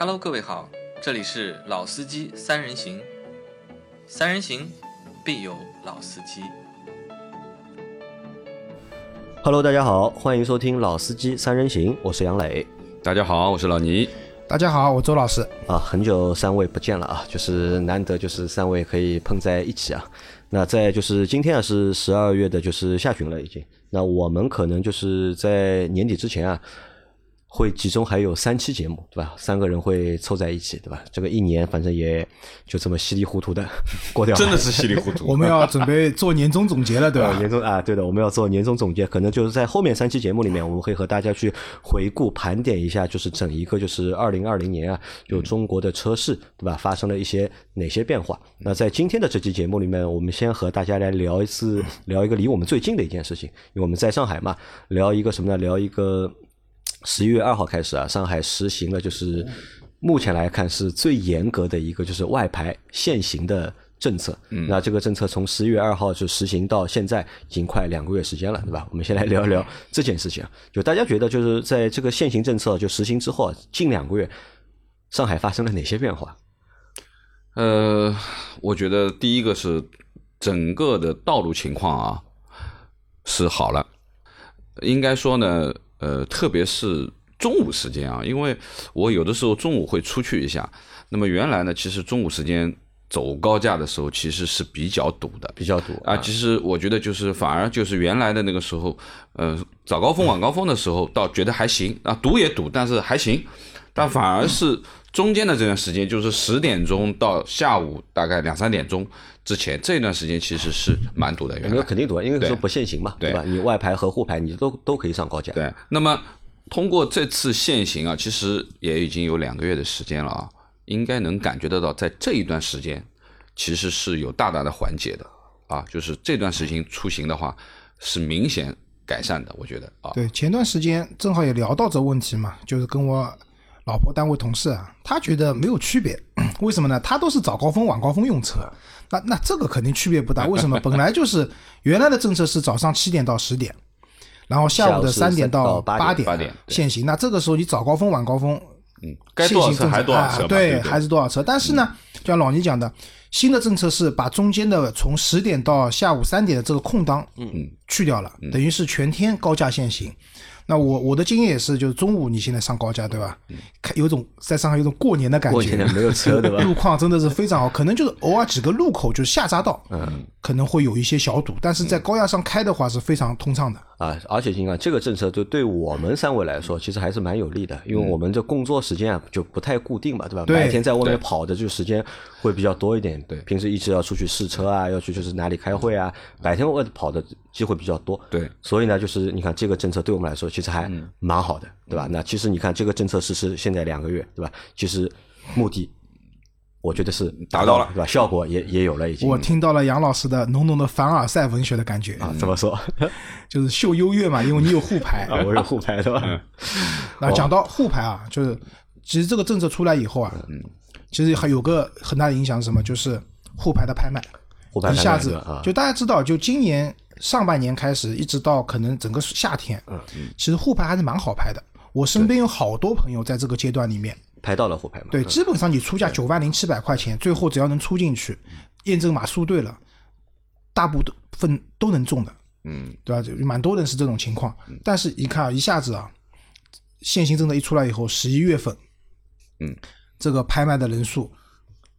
Hello，各位好，这里是老司机三人行，三人行必有老司机。Hello，大家好，欢迎收听《老司机三人行》，我是杨磊大家好，我是老倪。大家好，我周老师。啊，很久三位不见了啊，就是难得就是三位可以碰在一起啊。那在就是今天啊是十二月的，就是下旬了已经。那我们可能就是在年底之前啊，会集中还有三期节目，对吧？三个人会凑在一起，对吧？这个一年反正也就这么稀里糊涂的 过掉了，真的是稀里糊涂。我们要准备做年终总结了，对吧？年终啊，对的，我们要做年终总结，可能就是在后面三期节目里面，我们会和大家去回顾盘点一下，就是整一个就是二零二零年啊，就中国的车市，对吧？发生了一些哪些变化？那在今天的这期节目里面，我们先和大家来聊一次，聊一个离我们最近的一件事情，因为我们在上海嘛，聊一个什么呢？聊一个十一月二号开始啊，上海实行了就是目前来看是最严格的一个就是外牌限行的政策。那这个政策从十一月二号就实行到现在，已经快两个月时间了，对吧？我们先来聊一聊这件事情啊。就大家觉得，就是在这个限行政策就实行之后啊，近两个月上海发生了哪些变化？呃，我觉得第一个是整个的道路情况啊是好了，应该说呢，呃，特别是中午时间啊，因为我有的时候中午会出去一下，那么原来呢，其实中午时间走高架的时候其实是比较堵的，比较堵啊，其实我觉得就是反而就是原来的那个时候，呃，早高峰晚高峰的时候倒觉得还行啊，堵也堵，但是还行，但反而是中间的这段时间，就是十点钟到下午大概两三点钟之前这段时间，其实是蛮堵的。原来因为肯定堵，因为说不限行嘛，对吧？你外牌和沪牌你都都可以上高架。对，那么通过这次限行啊，其实也已经有两个月的时间了啊，应该能感觉得到，在这一段时间其实是有大大的缓解的啊，就是这段时间出行的话是明显改善的，我觉得啊，对，前段时间正好也聊到这问题嘛，就是跟我老婆单位同事啊，他觉得没有区别，为什么呢？他都是早高峰晚高峰用车，那那这个肯定区别不大。为什么？本来就是原来的政策是早上七点到十点，然后下午的三点到八点限行。那这个时候你早高峰晚高峰嗯，该多少车还多少车，啊对，对，还是多少车。但是呢，就像老倪讲的，新的政策是把中间的从十点到下午三点的这个空档，嗯嗯，去掉了，等于是全天高价限行。那我我的经验也是，就是中午你现在上高架，对吧？看有种在上海有种过年的感觉过年，没有车，对吧？路况真的是非常好，可能就是偶尔几个路口就是下匝道，嗯，可能会有一些小堵，但是在高架上开的话是非常通畅的。啊，而且你看这个政策对对我们三位来说，其实还是蛮有利的，因为我们这工作时间啊就不太固定嘛，对吧？对白天在外面跑的就时间会比较多一点，对平时一直要出去试车啊，要去就是哪里开会啊，白天外跑的机会比较多，对，所以呢，就是你看这个政策对我们来说其实还蛮好的，对吧？那其实你看这个政策实施现在两个月，对吧？其实目的我觉得是达到了。对吧？效果也也有了，已经。我听到了杨老师的浓浓的凡尔赛文学的感觉，啊，怎么说？就是秀优越嘛，因为你有沪牌，啊？我是沪牌，对吧？那讲到沪牌啊，就是其实这个政策出来以后啊，其实还有个很大的影响是什么？就是沪牌的拍卖，沪牌一下子就大家知道，就今年上半年开始，一直到可能整个夏天，其实沪牌还是蛮好拍的。我身边有好多朋友在这个阶段里面，拍到了后排嘛？对，基本上你出价九万零七百块钱，最后只要能出进去，验证码输对了，大部分都能中的。嗯，对吧？就蛮多人是这种情况，但是一看啊，一下子啊，限行政策一出来以后，十一月份，嗯，这个拍卖的人数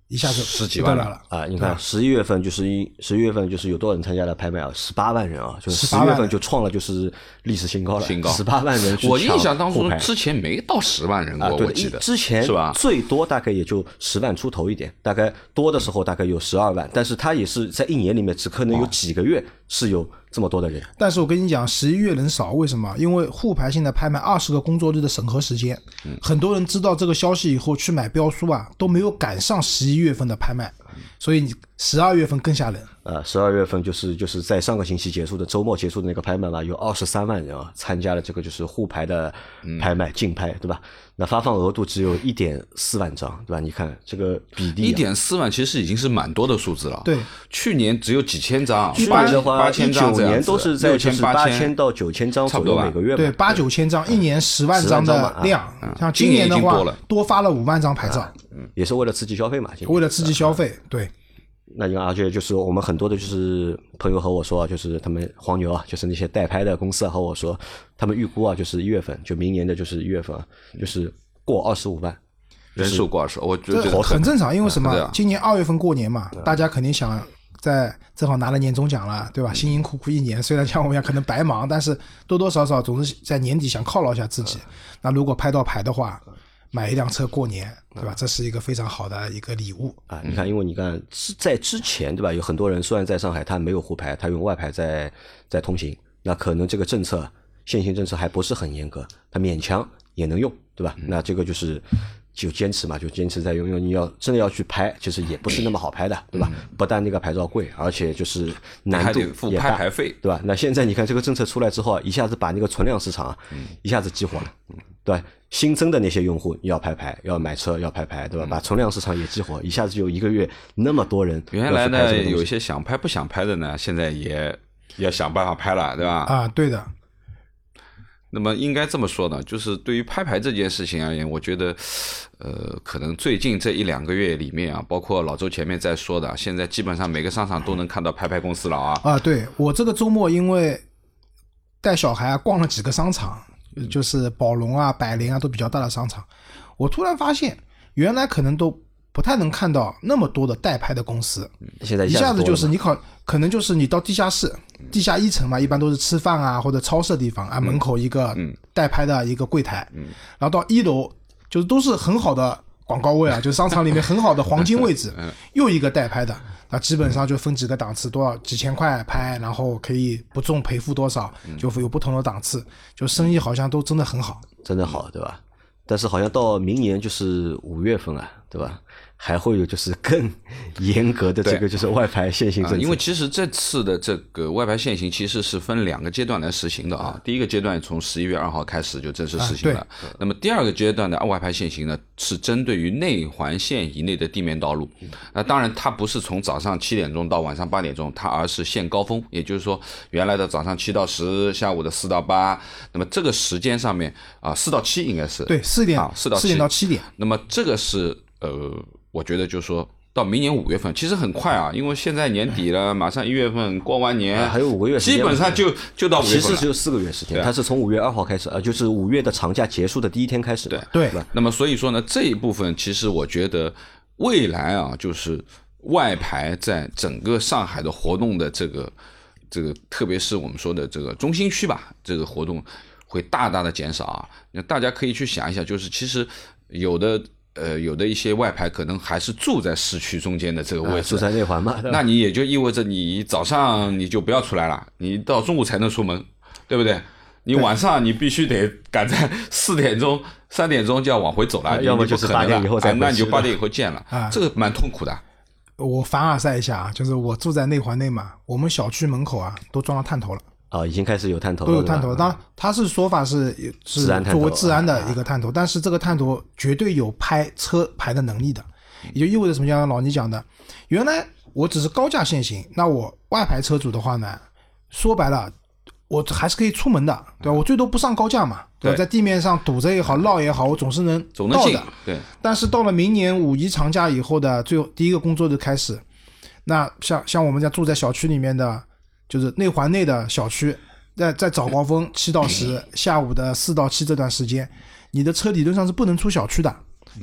一下子十几万了啊，你看十一月份就是一十一月份就是有多少人参加了拍卖啊？十八万人啊，就是十18万月份就创了就是历史新高了，新高十八万人去我印象当中之前没到十万人啊，过，对，我记得之前是吧？最多大概也就十万出头一点，大概多的时候大概有十二万，但是它也是在一年里面只可能有几个月是有这么多的人但是我跟你讲，十一月人少，为什么？因为沪牌现在拍卖二十个工作日的审核时间，嗯很多人知道这个消息以后去买标书啊，都没有赶上十一月份的拍卖所以你十二月份更吓人。呃，十二月份就是就是在上个星期结束的周末结束的那个拍卖嘛，有二十三万人啊参加了这个就是沪牌的拍卖竞拍，对吧？那发放额度只有一点四万张，对吧？你看这个比例、啊，一点四万其实已经是蛮多的数字了。对，去年只有几千张，去年的话，八千一九张这样子年都是在六千就是八千到九千张左右每个月嘛，对，八九千张，一年十万张10万张的量。像今年年的话多了，多发了五万张牌照，嗯也是为了刺激消费嘛，为了刺激消费。对，那你看，而且就是我们很多的就是朋友和我说啊，就是他们黄牛啊，就是那些代拍的公司啊和我说，他们预估啊，就是一月份，就明年的就是一月份啊，就是过二十五万。人数过二十，我觉得这这个很正常，因为什么？今年二月份过年嘛，大家肯定想在正好拿了年终奖了，对吧？辛辛苦苦一年，虽然像我们一样可能白忙，但是多多少少总是在年底想犒劳一下自己。那如果拍到牌的话，买一辆车过年，对吧？这是一个非常好的一个礼物。啊，你看，因为你看之在之前对吧，有很多人虽然在上海他没有沪牌，他用外牌在在通行，那可能这个政策限行政策还不是很严格，他勉强也能用，对吧？那这个就是就坚持嘛，就坚持在用，因为你要真的要去拍，其实也不是那么好拍的，对吧？不但那个牌照贵，而且就是难度还得付也大拍牌费对吧？那现在你看这个政策出来之后啊，一下子把那个存量市场啊，一下子激活了，对吧？新增的那些用户要拍牌，要买车，要拍牌，对吧？把存量市场也激活，一下子就一个月那么多人原来拍呢有一些想拍不想拍的呢，现在也要想办法拍了，对吧？啊，对的，那么应该这么说呢，就是对于拍牌这件事情而言，我觉得，呃，可能最近这一两个月里面啊，包括老周前面在说的，现在基本上每个商场都能看到拍牌公司了啊。啊，对我这个周末因为带小孩啊逛了几个商场，就是宝龙啊、百联啊都比较大的商场，我突然发现原来可能都不太能看到那么多的代拍的公司，现在一下子就是你考，可能就是你到地下室、地下一层嘛，一般都是吃饭啊或者超市的地方啊，门口一个代拍的一个柜台，然后到一楼就是都是很好的广告位啊，就是商场里面很好的黄金位置，又一个代拍的。那，基本上就分几个档次，多少几千块拍，然后可以不重赔付多少，就有不同的档次，就生意好像都真的很好。真的好，对吧？但是好像到明年就是五月份啊，对吧？还会有就是更 严格的这个就是外牌限行啊，政策，因为其实这次的这个外牌限行其实是分两个阶段来实行的啊。第一个阶段从十一月二号开始就正式实行了，那么第二个阶段的外牌限行呢，是针对于内环线以内的地面道路。那当然，它不是从早上七点钟到晚上八点钟，它而是限高峰，也就是说原来的早上七到十，下午的四到八，那么这个时间上面啊，四到七应该是。对，四点啊四到四点七到七点，那么这个是呃，我觉得就是说到明年五月份，其实很快啊，因为现在年底了，马上一月份过完年，啊还有五个月基本上就就到五月份。其实只有四个月时间，它是从五月二号开始，呃，就是五月的长假结束的第一天开始的。对对，那么所以说呢，这一部分其实我觉得未来啊，就是外牌在整个上海的活动的这个这个，特别是我们说的这个中心区吧，这个活动会大大的减少啊。那大家可以去想一下，就是其实有的。呃，有的一些外牌可能还是住在市区中间的这个位置，啊住在内环嘛，那你也就意味着你早上你就不要出来了，你到中午才能出门，对不对？你晚上你必须得赶在 四点钟、三点钟就要往回走了，啊要么就是你不可能8点以后再啊那你就八点以后见了。啊，这个蛮痛苦的。我凡尔赛一下啊，就是我住在内环内嘛，我们小区门口啊都装了探头了，啊，已经开始有探头了，都有探头。当然，他是说法是是作为治安的一个探头，但是这个探头绝对有拍车牌的能力的，也就意味着什么？像老倪讲的，原来我只是高价限行，那我外牌车主的话呢，说白了。我还是可以出门的，对吧？我最多不上高架嘛，对吧？在地面上堵着也好，绕也好，我总是能到的。，对，但是到了明年五一长假以后的最后第一个工作日开始，那像像我们家住在小区里面的，就是内环内的小区，在在早高峰七到十，下午的四到七这段时间，你的车理论上是不能出小区的，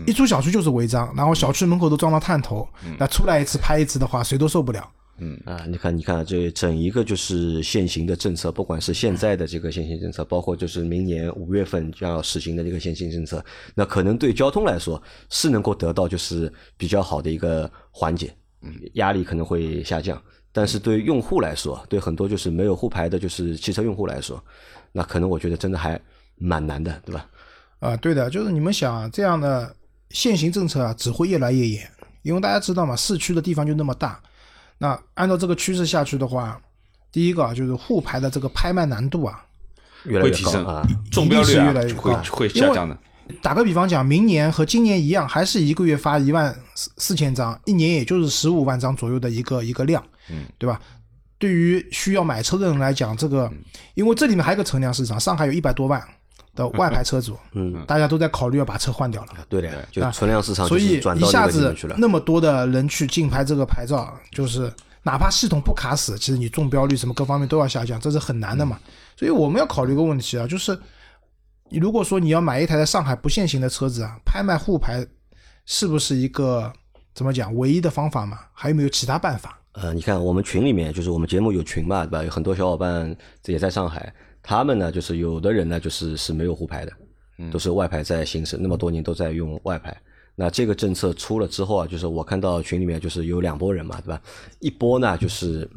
一出小区就是违章，然后小区门口都装了探头，那出来一次拍一次的话，谁都受不了。嗯啊，你看，你看，这整一个就是现行的政策，不管是现在的这个现行政策，包括就是明年五月份将要实行的这个现行政策，那可能对交通来说是能够得到就是比较好的一个缓解，压力可能会下降。但是对用户来说，对很多就是没有沪牌的，就是汽车用户来说，那可能我觉得真的还蛮难的，对吧？啊，对的，就是你们想啊这样的限行政策啊，只会越来越严，因为大家知道嘛，市区的地方就那么大，那按照这个趋势下去的话，第一个啊就是沪牌的这个拍卖难度啊，越来越会提升高啊。中标率啊是越来越会高会下降的。打个比方讲，明年和今年一样，还是一个月发一万四四千张，一年也就是十五万张左右的一个一个量，嗯，对吧？对于需要买车的人来讲，这个因为这里面还有一个存量市场，上海有一百多万的 外牌车主，嗯，大家都在考虑要把车换掉了。对的，就啊存量市场，所以转到那一下子。那么多的人去竞拍这个牌照，就是哪怕系统不卡死，其实你中标率什么各方面都要下降，这是很难的嘛。所以我们要考虑一个问题啊，就是你如果说你要买一台在上海不限行的车子啊，拍卖沪牌是不是一个怎么讲唯一的方法嘛？还有没有其他办法？呃，你看我们群里面，就是我们节目有群嘛，对吧？有很多小伙伴也在上海，他们呢，就是有的人呢，就是是没有沪牌的，都是外牌在行驶，那么多年都在用外牌。那这个政策出了之后啊，就是我看到群里面就是有两拨人嘛，对吧？一波呢就是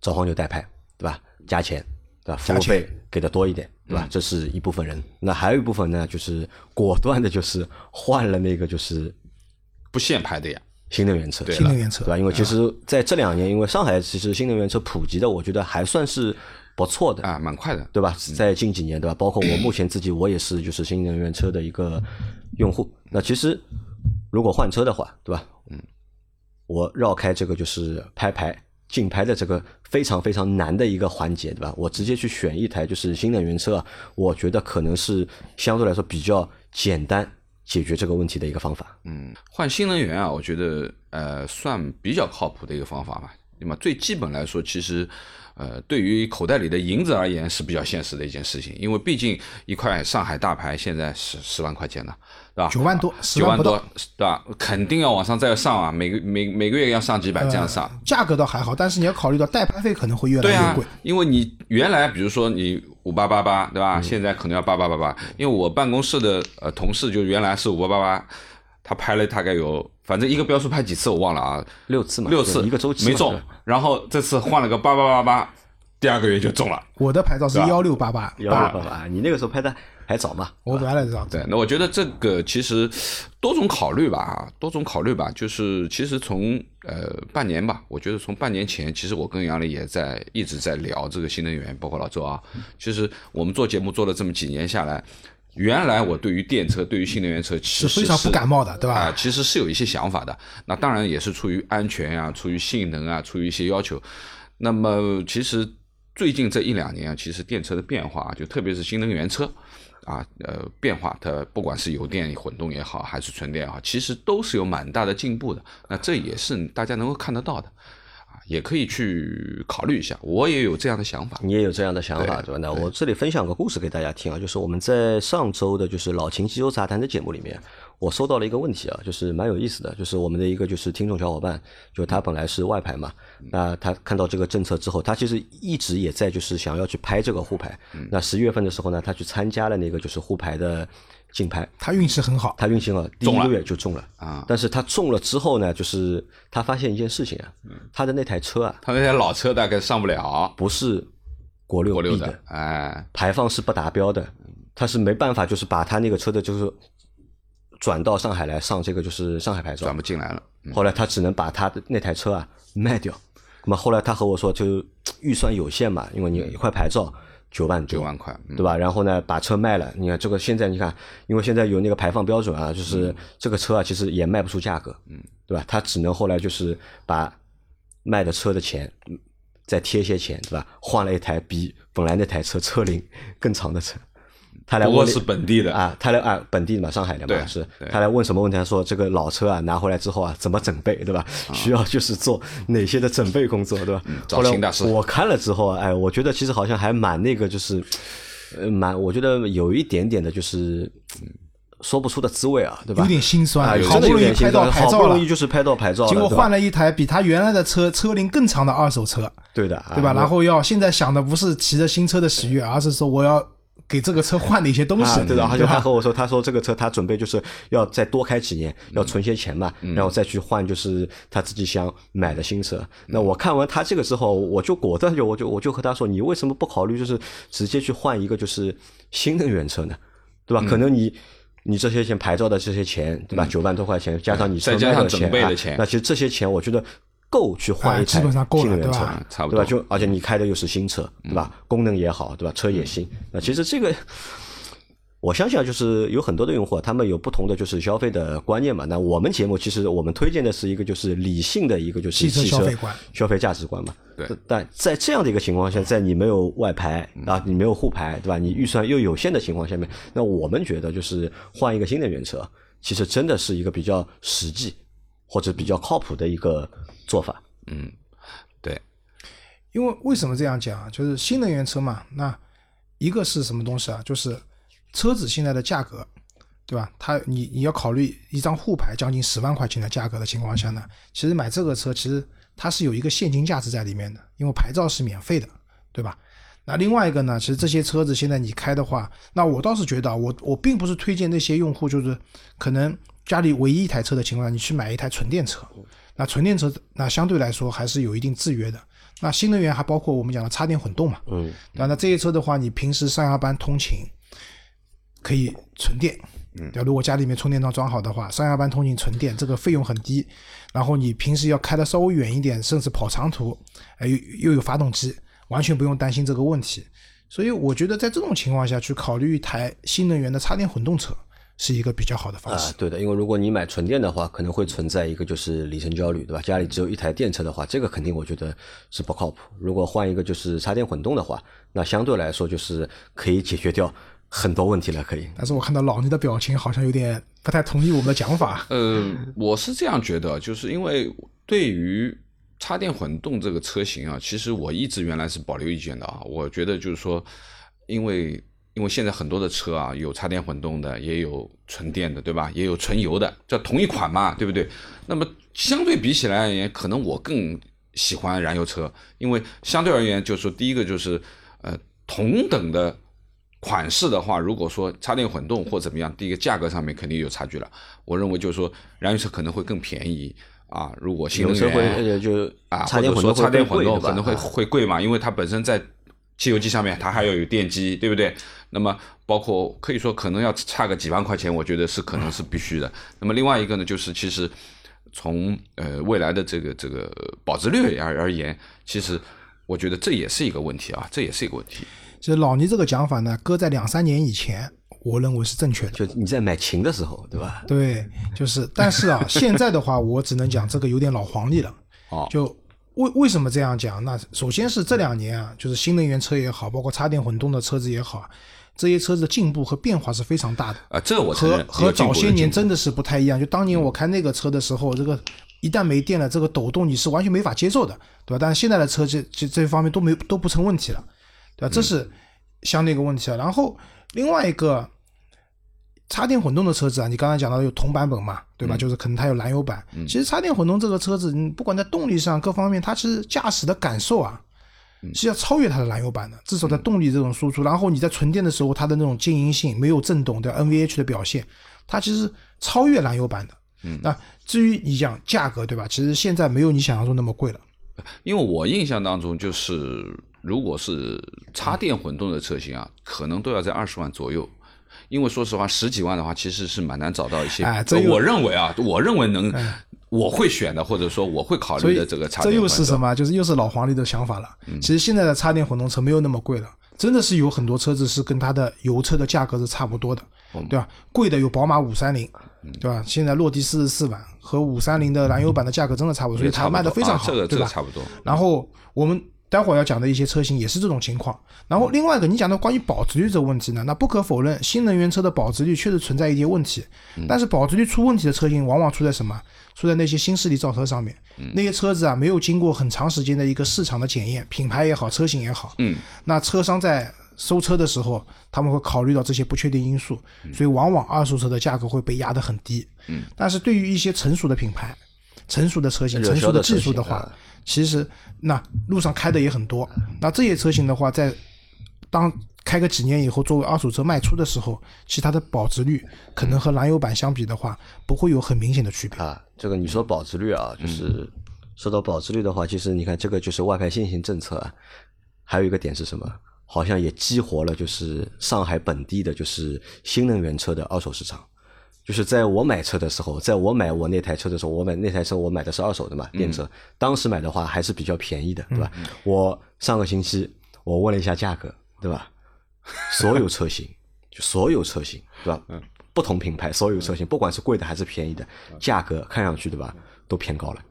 找黄牛代拍，对吧？加钱，对吧？服务费给的多一点，对吧？这是一部分人。那还有一部分呢，就是果断的，就是换了那个就是不限牌的呀，新能源车，对新能源车对吧？因为其实在这两年，因为上海其实新能源车普及的，我觉得还算是不错的，啊，蛮快的。对吧？在近几年，对吧？包括我目前自己，我也是就是新能源车的一个用户。那其实如果换车的话，对吧？嗯，我绕开这个就是拍牌竞拍的这个非常非常难的一个环节，对吧？我直接去选一台就是新能源车啊，我觉得可能是相对来说比较简单解决这个问题的一个方法。嗯，换新能源啊，我觉得呃算比较靠谱的一个方法吧。那么最基本来说，其实呃对于口袋里的银子而言是比较现实的一件事情，因为毕竟一块上海大牌现在十十万块钱呢，对吧？九万多，十九万多，对吧？肯定要往上再上啊，每个每每个月要上几百这样上。价格倒还好，但是你要考虑到代拍费可能会越来对啊越贵。，因为你原来比如说你五八八八，对嗯吧？现在可能要八八八八。因为我办公室的呃同事就原来是五八八八，他拍了大概有，反正一个标书拍几次我忘了啊，六次嘛，六次一个周期没中，然后这次换了个八八八八，第二个月就中了。我的牌照是幺六八八幺六八八，你那个时候拍的还早嘛？我本来这样。对，那我觉得这个其实多种考虑吧，啊，多种考虑吧。就是其实从呃半年吧，我觉得从半年前，其实我跟杨磊也在一直在聊这个新能源，包括老周啊。其实我们做节目做了这么几年下来，原来我对于电车、对于新能源车其实是非常不感冒的对吧啊、其实是有一些想法的。那当然也是出于安全啊，出于性能啊，出于一些要求。那么其实最近这一两年啊，其实电车的变化啊，就特别是新能源车啊，呃，变化它不管是油电混动也好，还是纯电也好，其实都是有蛮大的进步的。那这也是大家能够看得到的啊，也可以去考虑一下。我也有这样的想法。你也有这样的想法，对对吧？那我这里分享个故事给大家听啊，就是我们在上周的就是老秦机油杂谈的节目里面，我收到了一个问题啊，就是蛮有意思的，就是我们的一个就是听众小伙伴，就他本来是外牌嘛，那他看到这个政策之后，他其实一直也在就是想要去拍这个沪牌，那十一月份的时候呢，他去参加了那个就是沪牌的竞拍，他运气很好，他运气好第一中了个月就中了。啊。但是他中了之后呢，就是他发现一件事情啊，他的那台车啊他那台老车大概上不了。不是国六国六的，哎，排放是不达标的，他是没办法，就是把他那个车的，就是转到上海来上这个就是上海牌照。转。不进来了。后来他只能把他的那台车啊卖掉。那么后来他和我说，就预算有限嘛，因为你一块牌照九万九万块，嗯对吧？然后呢，把车卖了。你看这个现在你看，因为现在有那个排放标准啊，就是这个车啊，其实也卖不出价格，嗯，对吧？他只能后来就是把卖的车的钱嗯再贴些钱，对吧？换了一台比本来那台车车龄更长的车。他来问是本地的啊，他来啊本地的嘛，上海的嘛，是他来问什么问题？他说这个老车啊拿回来之后啊怎么整备，对吧？需要就是做哪些的准备工作，对吧？嗯找后来秦大师我看了之后啊，哎，我觉得其实好像还蛮那个，就是呃蛮，我觉得有一点点的就是。嗯说不出的滋味啊，对吧？有点心酸啊，真好不容易的有点心拍到酸好不牌照了容易就是拍到牌照了，结果换了一台比他原来的车车龄更长的二手车，对的，对吧？啊然后要现在想的不是骑着新车的喜悦，而是说我要给这个车换的一些东西，啊，对的，而且对吧？他和我说，他说这个车他准备就是要再多开几年，要存些钱嘛，嗯然后再去换就是他自己想买的新车。那我看完他这个之后，我就果断就我就我就和他说，你为什么不考虑就是直接去换一个就是新能源车呢？对吧？可能你你这些钱牌照的这些钱，对吧？九万多块钱，加上你车再加上卖啊整备的钱那其实这些钱我觉得够去换哎一台基本上够了新能源车对吧，对吧？差不多。就而且你开的又是新车，对吧？功能也好，对吧？车也新，那其实这个。我相信啊，就是有很多的用户啊，他们有不同的就是消费的观念嘛。那我们节目其实我们推荐的是一个就是理性的一个就是汽车消费观消费价值观嘛。对但在这样的一个情况下，在你没有外牌啊，你没有沪牌，对吧？你预算又有限的情况下面，那我们觉得就是换一个新能源车，其实真的是一个比较实际或者比较靠谱的一个做法。嗯，对，因为为什么这样讲啊？就是新能源车嘛，那一个是什么东西啊？就是车子现在的价格，对吧？它你你要考虑一张沪牌将近十万块钱的价格的情况下呢，其实买这个车其实它是有一个现金价值在里面的，因为牌照是免费的，对吧？那另外一个呢，其实这些车子现在你开的话，那我倒是觉得啊，我我并不是推荐那些用户，就是可能家里唯一一台车的情况下，你去买一台纯电车。那纯电车那相对来说还是有一定制约的。那新能源还包括我们讲的插电混动嘛，嗯，对吧？那这些车的话，你平时上下班通勤可以纯电，对吧？如果家里面充电桩装好的话，上下班通勤纯电，这个费用很低。然后你平时要开的稍微远一点，甚至跑长途，哎，又又有发动机，完全不用担心这个问题。所以我觉得在这种情况下去考虑一台新能源的插电混动车是一个比较好的方啊式。，对的，因为如果你买纯电的话，可能会存在一个就是里程焦虑，对吧？家里只有一台电车的话，这个肯定我觉得是不靠谱。如果换一个就是插电混动的话，那相对来说就是可以解决掉很多问题了，可以。但是我看到老倪的表情好像有点不太同意我们的讲法。呃，我是这样觉得，就是因为对于插电混动这个车型啊，其实我一直原来是保留意见的啊。我觉得就是说，因为因为现在很多的车啊，有插电混动的，也有纯电的，对吧？也有纯油的，这同一款嘛，对不对？那么相对比起来而言，可能我更喜欢燃油车，因为相对而言，就是说第一个就是呃同等的款式的话，如果说插电混动或怎么样，第一个价格上面肯定有差距了。我认为就是说燃油车可能会更便宜啊，如果新能源车会就啊，或者说插电混动可能会啊会贵嘛，因为它本身在汽油机上面它还要有电机，对不对？那么包括可以说可能要差个几万块钱，我觉得是可能是必须的。那么另外一个呢，就是其实从呃未来的这个这个保值率而而言，其实我觉得这也是一个问题啊，这也是一个问题。其实老倪这个讲法呢，搁在两三年以前，我认为是正确的。就你在买琴的时候，对吧？对，就是，但是啊，现在的话，我只能讲这个有点老黄历了。哦就为为什么这样讲？那首先是这两年啊，就是新能源车也好，包括插电混动的车子也好，这些车子的进步和变化是非常大的。啊，这我承和认和早些年真的的是不太一样。就当年我开那个车的时候，这个一旦没电了，这个抖动你是完全没法接受的，对吧？但是现在的车这这这方面都没都不成问题了，对吧？这是相对一个问题啊。然后另外一个插电混动的车子啊，你刚才讲到有同版本嘛，对吧？就是可能它有燃油版。其实插电混动这个车子，你不管在动力上各方面，它其实驾驶的感受啊。是要超越它的燃油版的，至少在动力这种输出，然后你在纯电的时候，它的那种静音性没有震动的 NVH 的表现，它其实超越燃油版的。嗯，那至于你讲价格，对吧？其实现在没有你想象中那么贵了。因为我印象当中就是，如果是插电混动的车型啊，可能都要在二十万左右。因为说实话，十几万的话，其实是蛮难找到一些。哎这我认为啊，我认为能，我会选的，或者说我会考虑的这个插这电这。又是什么？就是又是老黄历的想法了。其实现在的插电混动车没有那么贵了，真的是有很多车子是跟它的油车的价格是差不多的，对吧？贵的有宝马五三零，对吧？现在落地四十四万，和五三零的燃油版的价格真的差不多，所以它卖的非常好，啊这个这？个差不多。然后我们待会儿要讲的一些车型也是这种情况。然后另外一个，你讲的关于保值率这个问题呢，那不可否认，新能源车的保值率确实存在一些问题。但是保值率出问题的车型，往往出在什么？出在那些新势力造车上面。那些车子啊，没有经过很长时间的一个市场的检验，品牌也好，车型也好，嗯，那车商在收车的时候，他们会考虑到这些不确定因素，所以往往二手车的价格会被压得很低。嗯，但是对于一些成熟的品牌、成熟的车型、成熟的技术的话其实那路上开的也很多。那这些车型的话，在当开个几年以后，作为二手车卖出的时候，其实它的保值率可能和燃油版相比的话，不会有很明显的区别。啊，这个你说保值率啊，就是说到保值率的话，其实你看这个就是外牌限行政策啊，还有一个点是什么？好像也激活了就是上海本地的就是新能源车的二手市场。就是在我买车的时候，在我买我那台车的时候，我买那台车我买的是二手的嘛，电车，当时买的话还是比较便宜的，对吧？我上个星期我问了一下价格，对吧？所有车型，就所有车型，对吧？不同品牌所有车型，不管是贵的还是便宜的，价格看上去对吧，都偏高了。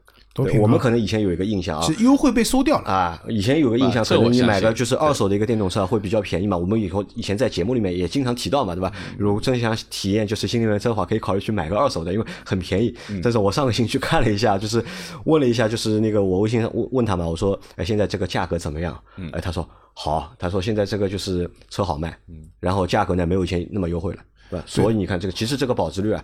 我们可能以前有一个印象啊，是优惠被收掉了。啊，以前有个印象，可能你买个就是二手的一个电动车会比较便宜嘛。我们以后以前在节目里面也经常提到嘛，对吧？如果真想体验就是新能源车的话，可以考虑去买个二手的，因为很便宜。但是我上个星期看了一下，就是问了一下，就是那个我微信上问问他嘛，我说，哎，现在这个价格怎么样？哎，他说好，他说现在这个就是车好卖，然后价格呢没有以前那么优惠了，对吧？所以你看这个，其实这个保值率啊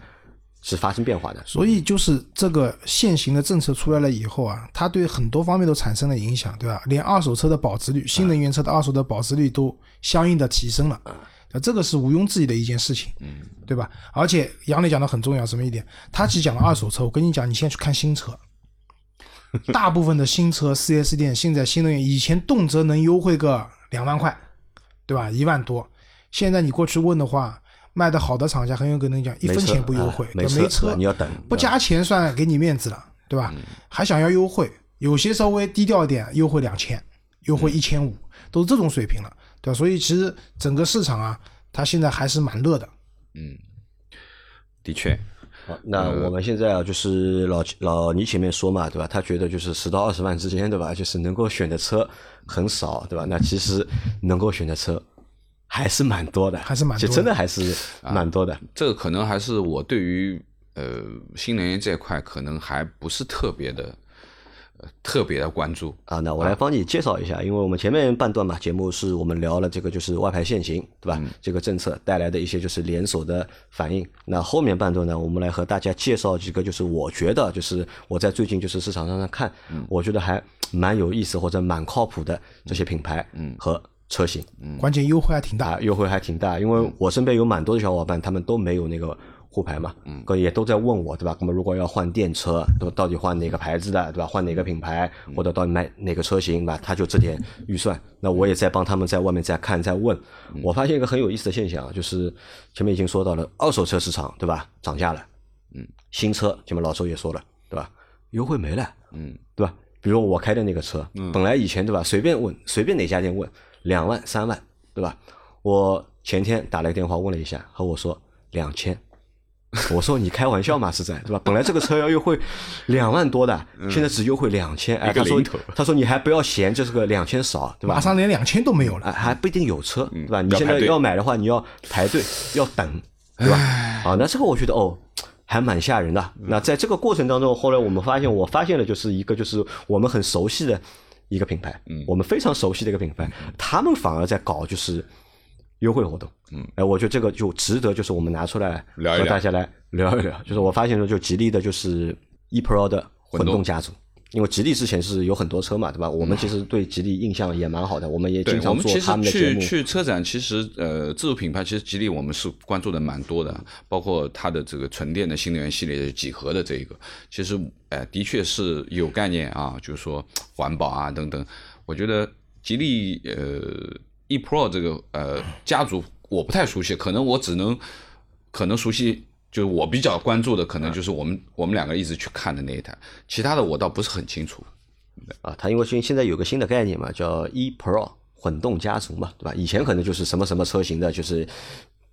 是发生变化的。所以就是这个现行的政策出来了以后啊，它对很多方面都产生了影响，对吧？连二手车的保值率、新能源车的二手的保值率都相应的提升了，那这个是毋庸置疑的一件事情，嗯，对吧？而且杨磊讲的很重要，什么一点？他只讲了二手车，我跟你讲，你现在去看新车，大部分的新车 4S 店现在新能源以前动辄能优惠个两万块，对吧？一万多，现在你过去问的话。卖的好的厂家很有可能讲一分钱不优惠没车你要等不加钱算给你面子了，对吧？还想要优惠，有些稍微低调一点，优惠两千，优惠一千五，都是这种水平了，对吧？所以其实整个市场啊，它现在还是蛮热的。嗯的确，好，那我们现在啊，就是老老倪前面说嘛，对吧？他觉得就是十到二十万之间，对吧？就是能够选的车很少，对吧？那其实能够选的车还是蛮多的，还是蛮多的真的还是蛮多的。这个可能还是我对于呃新能源这一块可能还不是特别的呃特别的关注。啊，那我来帮你介绍一下，因为我们前面半段嘛，节目是我们聊了这个就是外牌限行，对吧？这个政策带来的一些就是连锁的反应。那后面半段呢，我们来和大家介绍几个就是我觉得就是我在最近就是市场上看，我觉得还蛮有意思或者蛮靠谱的这些品牌嗯和车型。关键优惠还挺大啊，，优惠还挺大，因为我身边有蛮多的小伙伴，他们都没有那个沪牌嘛，嗯，也都在问我，对吧？那么如果要换电车，都到底换哪个牌子的，对吧？换哪个品牌，或者到底买哪个车型，对吧？他就这点预算，那我也在帮他们在外面在看在问。我发现一个很有意思的现象，就是前面已经说到了二手车市场，对吧？涨价了，嗯，新车前面老周也说了，对吧？优惠没了，嗯，对吧？比如我开的那个车，嗯本来以前对吧，随便问随便哪家店问两万三万，对吧？我前天打了个电话问了一下，和我说两千。我说你开玩笑嘛，是在对吧？本来这个车要优惠两万多的，现在只优惠两千。哎，他说他说你还不要嫌这是个两千少，对吧？马上连两千都没有了。哎，还不一定有车，对吧？你现在要买的话，你要排队，要等，对吧？啊，那这个我觉得哦，还蛮吓人的。那在这个过程当中，后来我们发现，我发现了就是一个就是我们很熟悉的一个品牌，嗯，我们非常熟悉的一个品牌，他们反而在搞就是优惠活动，嗯，哎，我觉得这个就值得就是我们拿出来和大家来聊一聊。就是我发现说，就吉利的就是 ePro 的混动家族。因为吉利之前是有很多车嘛，对吧？我们其实对吉利印象也蛮好的，我们也经，常做他们的节目。去去车展，其实呃，自主品牌其实吉利我们是关注的蛮多的，包括它的这个纯电的新能源系列几何的这一个，其实呃的确是有概念啊，就是说环保啊等等。我觉得吉利呃 ePro 这个呃家族我不太熟悉，可能我只能可能熟悉。就是我比较关注的，可能就是我们我们两个一直去看的那一台，其他的我倒不是很清楚。啊，它因为现现在有个新的概念嘛，叫 e Pro 混动家族嘛，对吧？以前可能就是什么什么车型的，就是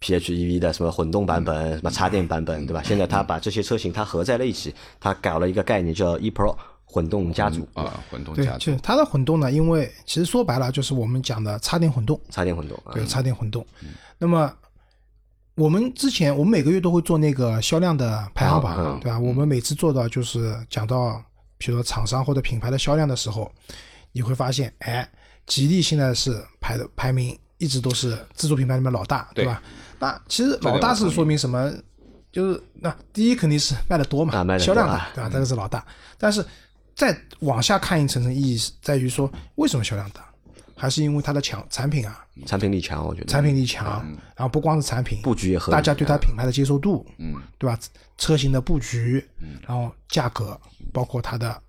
PHEV 的什么混动版本、什么插电版本，对吧？现在它把这些车型它合在了一起，它搞了一个概念叫 e Pro 混动家族，啊，混动家，族就是它的混动呢，因为其实说白了就是我们讲的插电混动，插电混动啊。对，插电混动。那么我们之前我们每个月都会做那个销量的排行榜，对吧？我们每次做到就是讲到，比如说厂商或者品牌的销量的时候，你会发现，哎，吉利现在是排的排名一直都是自主品牌里面老大，对吧？那其实老大是说明什么？就是那第一肯定是卖的多嘛，销量大啊，对吧？这个是老大。但是再往下看一层层意义是在于说，为什么销量大？还是因为它的强产品啊，产品力强，我觉得。产品力强，然后不光是产品布局也合理大家对它品牌的接受度，嗯，对吧？车型的布局，然后价格，包括它的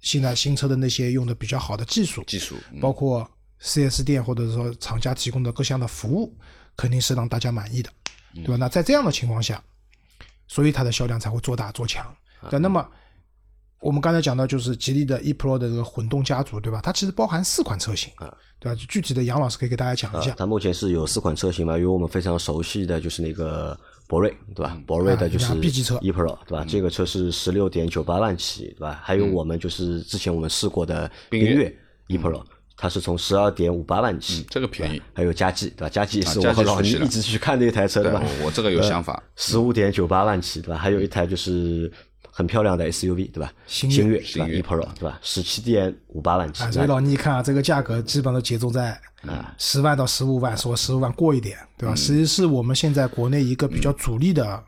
现在新车的那些用的比较好的技术，技术，嗯。包括四 S 店或者说厂家提供的各项的服务，肯定是让大家满意的，对吧？那在这样的情况下，所以它的销量才会做大做强。对，那么我们刚才讲到就是吉利的 e-Pro 的这个混动家族，对吧？它其实包含四款车型，对吧？具体的杨老师可以给大家讲一下。它目前是有四款车型嘛，有我们非常熟悉的就是那个博瑞，对吧？博瑞的就是 B 级车 e-Pro，对吧？这个车是十六点九八万起，对吧？还有我们就是之前我们试过的缤越 e-Pro。它是从十二点五八万起，这个便宜。还有佳绩，对吧？佳绩也是我和老倪一直去看的一台车，对吧？我这个有想法，十五点九八万起，对吧？还有一台就是很漂亮的 SUV，对吧？星越，星越 ePro，对吧？十七点五八万起。所以老倪看啊，这个价格基本都集中在啊十万到十五万，说十五万过一点，对吧？实际是我们现在国内一个比较主力的。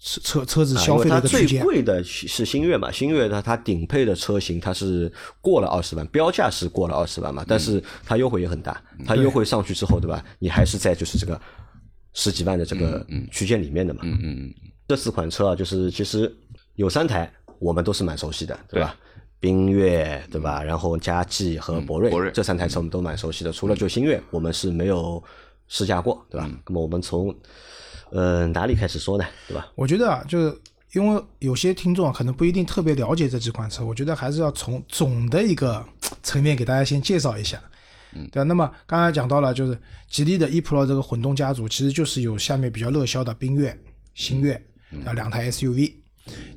车车车子消费的一个区间，最贵的是星越嘛？星越它它顶配的车型它是过了二十万，标价是过了二十万嘛？但是它优惠也很大，它优惠上去之后，对吧？你还是在就是这个十几万的这个区间里面的嘛？嗯嗯嗯。这四款车啊，就是其实有三台我们都是蛮熟悉的，对吧？缤越对吧？然后佳绩和博瑞，博瑞这三台车我们都蛮熟悉的，除了就星越我们是没有试驾过，对吧？那么我们从呃，哪里开始说呢？对吧？我觉得啊，就是因为有些听众啊可能不一定特别了解这几款车，我觉得还是要从总的一个层面给大家先介绍一下，嗯，对吧？那么刚才讲到了，就是吉利的 e-Pro 这个混动家族，其实就是有下面比较热销的缤越、星越啊两台 SUV，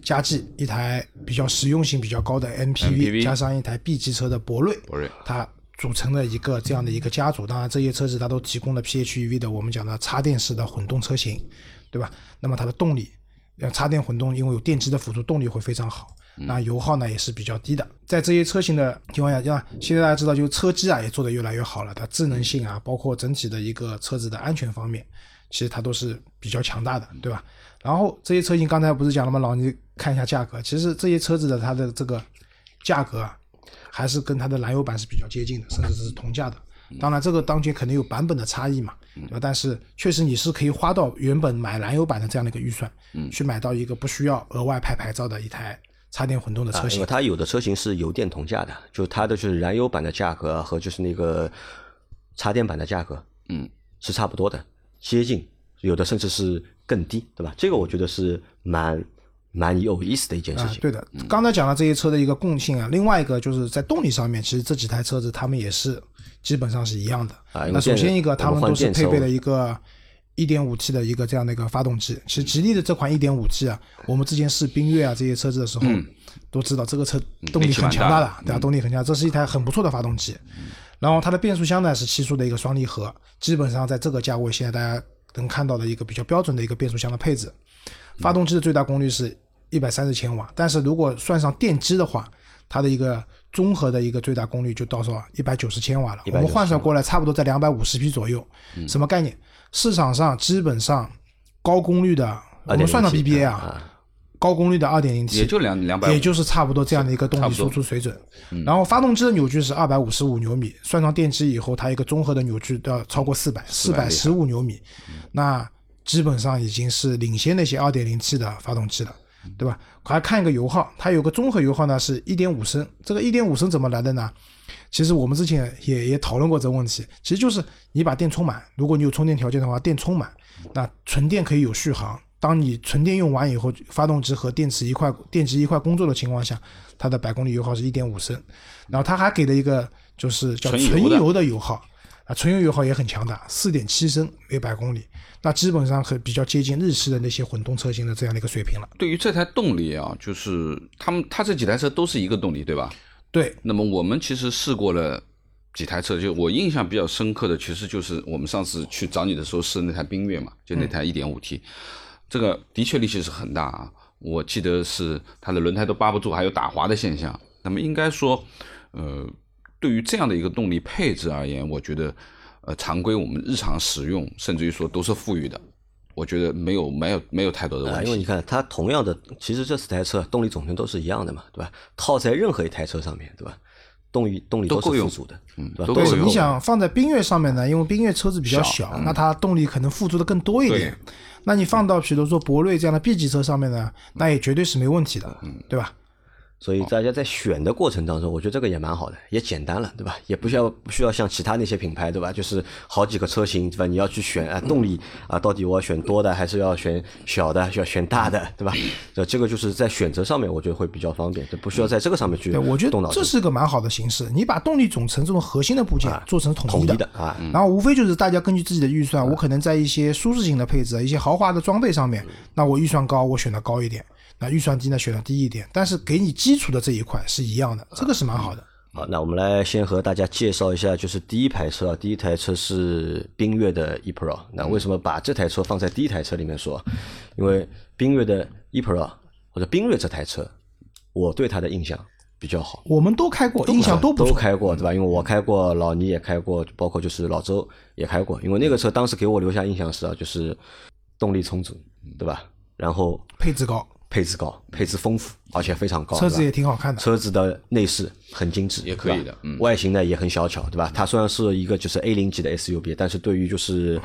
佳绩一台比较实用性比较高的 MPV，加上一台 B 级车的博瑞，博瑞它。组成了一个这样的一个家族，当然这些车子它都提供了 PHEV 的我们讲的插电式的混动车型，对吧？那么它的动力，插电混动因为有电机的辅助，动力会非常好，那油耗呢也是比较低的。在这些车型的情况下，像现在大家知道，就是车机啊也做得越来越好了，它智能性啊，包括整体的一个车子的安全方面，其实它都是比较强大的，对吧？然后这些车型刚才不是讲了吗？老倪看一下价格，其实这些车子的它的这个价格啊。还是跟它的燃油版是比较接近的，甚至是同价的。当然，这个当前肯定有版本的差异嘛，对吧？但是确实你是可以花到原本买燃油版的这样的一个预算，去买到一个不需要额外拍牌照的一台插电混动的车型。它有的车型是油电同价的，就它的就是燃油版的价格和就是那个插电版的价格，嗯，是差不多的，接近，有的甚至是更低，对吧？这个我觉得是蛮。蛮有意思的一件事情。对的，刚才讲了这些车的一个共性啊，另外一个就是在动力上面，其实这几台车子它们也是基本上是一样的。啊，那首先一个，它们都是配备了一个 1.5T 的一个这样的一个发动机。其实吉利的这款 1.5T 啊，我们之前试缤越啊这些车子的时候，都知道这个车动力很强大的，对吧？动力很强，这是一台很不错的发动机。然后它的变速箱呢是七速的一个双离合，基本上在这个价位，现在大家能看到的一个比较标准的一个变速箱的配置。发动机的最大功率是一百三十千瓦，但是如果算上电机的话，它的一个综合的一个最大功率就到说一百九十千瓦了。我们换算过来，差不多在两百五十匹左右。什么概念？市场上基本上高功率的，我们算上 BBA 啊，高功率的二点零 T 也就两两百，也就是差不多这样的一个动力输出水准。然后发动机的扭矩是二百五十五牛米，算上电机以后，它一个综合的扭矩要超过四百，四百十五牛米。那基本上已经是领先那些二点零 T 的发动机了，对吧？还看一个油耗，它有个综合油耗呢，是一点五升。这个一点五升怎么来的呢？其实我们之前也也讨论过这个问题，其实就是你把电充满，如果你有充电条件的话，电充满，那纯电可以有续航。当你纯电用完以后，发动机和电池一块电机一块工作的情况下，它的百公里油耗是一点五升。然后它还给了一个就是叫纯油的油耗啊。纯油油耗也很强大，四点七升每百公里，那基本上很比较接近日系的那些混动车型的这样的一个水平了。对于这台动力啊，就是他们它这几台车都是一个动力，对吧？对。那么我们其实试过了几台车，就我印象比较深刻的，其实就是我们上次去找你的时候试那台缤越嘛，就那台一点五 T，这个的确力气是很大啊。我记得是它的轮胎都扒不住，还有打滑的现象。那么应该说，呃。对于这样的一个动力配置而言，我觉得，呃，常规我们日常使用，甚至于说都是富裕的，我觉得没有没有没有太多的问题。因为你看，它同样的，其实这四台车动力总成都是一样的嘛，对吧？套在任何一台车上面对吧？动力动力都是富足的，嗯，对吧？对，你想放在缤越上面呢？因为缤越车子比较小，那它动力可能付出的更多一点。那你放到比如说博瑞这样的 B 级车上面呢，那也绝对是没问题的，对吧？所以大家在选的过程当中，我觉得这个也蛮好的，也简单了，对吧？也不需要不需要像其他那些品牌，对吧？就是好几个车型，对吧？你要去选啊，动力啊，到底我要选多的还是要选小的，需要选大的，对吧？这这个就是在选择上面，我觉得会比较方便，就不需要在这个上面去对，我觉得这是个蛮好的形式。你把动力总成这种核心的部件做成统统一的，一的啊。然后无非就是大家根据自己的预算，我可能在一些舒适性的配置、一些豪华的装备上面，那我预算高，我选的高一点；那预算低呢，选的低一点。但是给你基础的这一块是一样的，这个是蛮好的。好，那我们来先和大家介绍一下，就是第一台车啊，第一台车是缤越的 e Pro。那为什么把这台车放在第一台车里面说？因为缤越的 e Pro 或者缤越这台车，我对它的印象比较好。我们都开过，印象都不错。开过，对吧？因为我开过，老倪也开过，包括就是老周也开过。因为那个车当时给我留下印象是啊，就是动力充足，对吧？然后配置高，配置高，配置丰富，而且非常高。车子也挺好看的。车子的内饰很精致，也可以的嗯外形呢也很小巧，对吧？它虽然是一个就是 A 零级的 SUV，但是对于就是